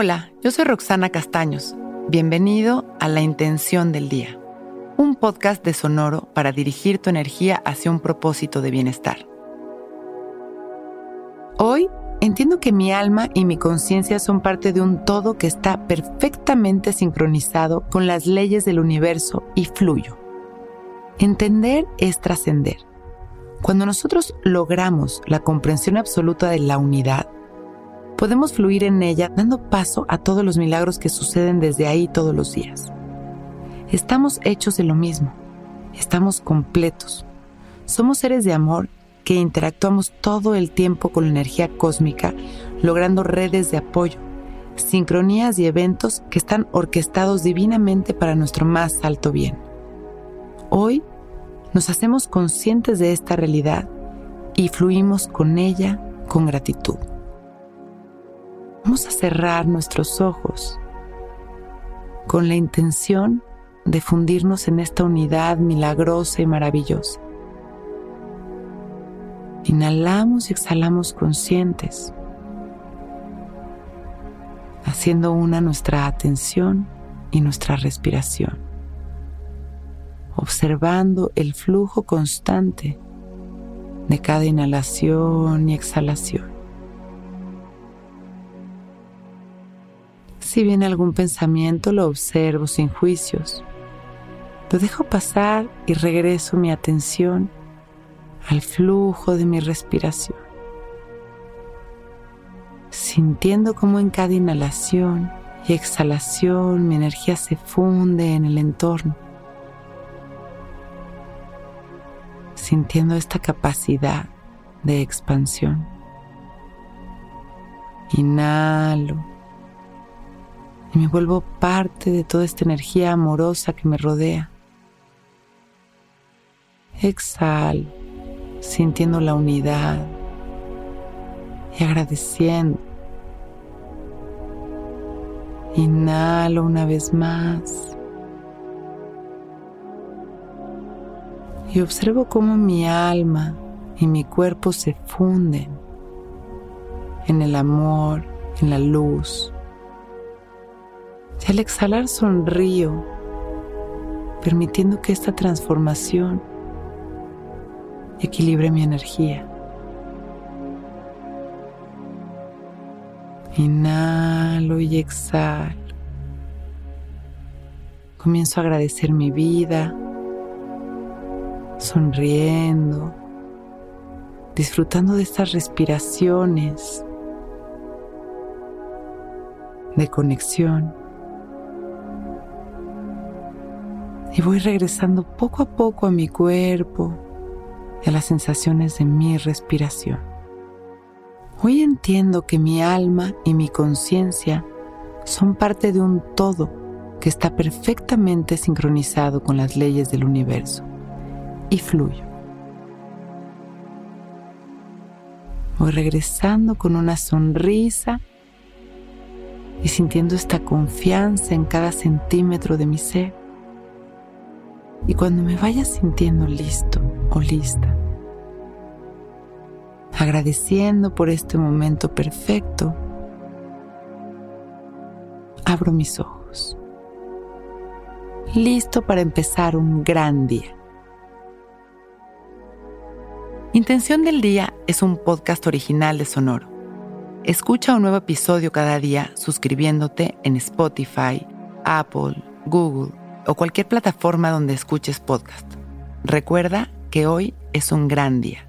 Hola, yo soy Roxana Castaños. Bienvenido a La Intención del Día, un podcast de Sonoro para dirigir tu energía hacia un propósito de bienestar. Hoy entiendo que mi alma y mi conciencia son parte de un todo que está perfectamente sincronizado con las leyes del universo y fluyo. Entender es trascender. Cuando nosotros logramos la comprensión absoluta de la unidad, podemos fluir en ella dando paso a todos los milagros que suceden desde ahí todos los días. Estamos hechos de lo mismo, estamos completos. Somos seres de amor que interactuamos todo el tiempo con la energía cósmica, logrando redes de apoyo, sincronías y eventos que están orquestados divinamente para nuestro más alto bien. Hoy nos hacemos conscientes de esta realidad y fluimos con ella con gratitud. Vamos a cerrar nuestros ojos con la intención de fundirnos en esta unidad milagrosa y maravillosa. Inhalamos y exhalamos conscientes, haciendo una nuestra atención y nuestra respiración, observando el flujo constante de cada inhalación y exhalación. Si viene algún pensamiento, lo observo sin juicios. Lo dejo pasar y regreso mi atención al flujo de mi respiración, sintiendo cómo en cada inhalación y exhalación mi energía se funde en el entorno, sintiendo esta capacidad de expansión. Inhalo y me vuelvo parte de toda esta energía amorosa que me rodea. Exhalo, sintiendo la unidad y agradeciendo. Inhalo una vez más. Y observo cómo mi alma y mi cuerpo se funden en el amor, en la luz, y al exhalar sonrío, permitiendo que esta transformación equilibre mi energía. Inhalo y exhalo. Comienzo a agradecer mi vida, sonriendo, disfrutando de estas respiraciones de conexión. Y voy regresando poco a poco a mi cuerpo y a las sensaciones de mi respiración. Hoy entiendo que mi alma y mi conciencia son parte de un todo que está perfectamente sincronizado con las leyes del universo y fluyo. Voy regresando con una sonrisa y sintiendo esta confianza en cada centímetro de mi ser y cuando me vaya sintiendo listo o lista, agradeciendo por este momento perfecto, abro mis ojos, listo para empezar un gran día. Intención del Día es un podcast original de Sonoro. Escucha un nuevo episodio cada día suscribiéndote en Spotify, Apple, Google o cualquier plataforma donde escuches podcast. Recuerda que hoy es un gran día.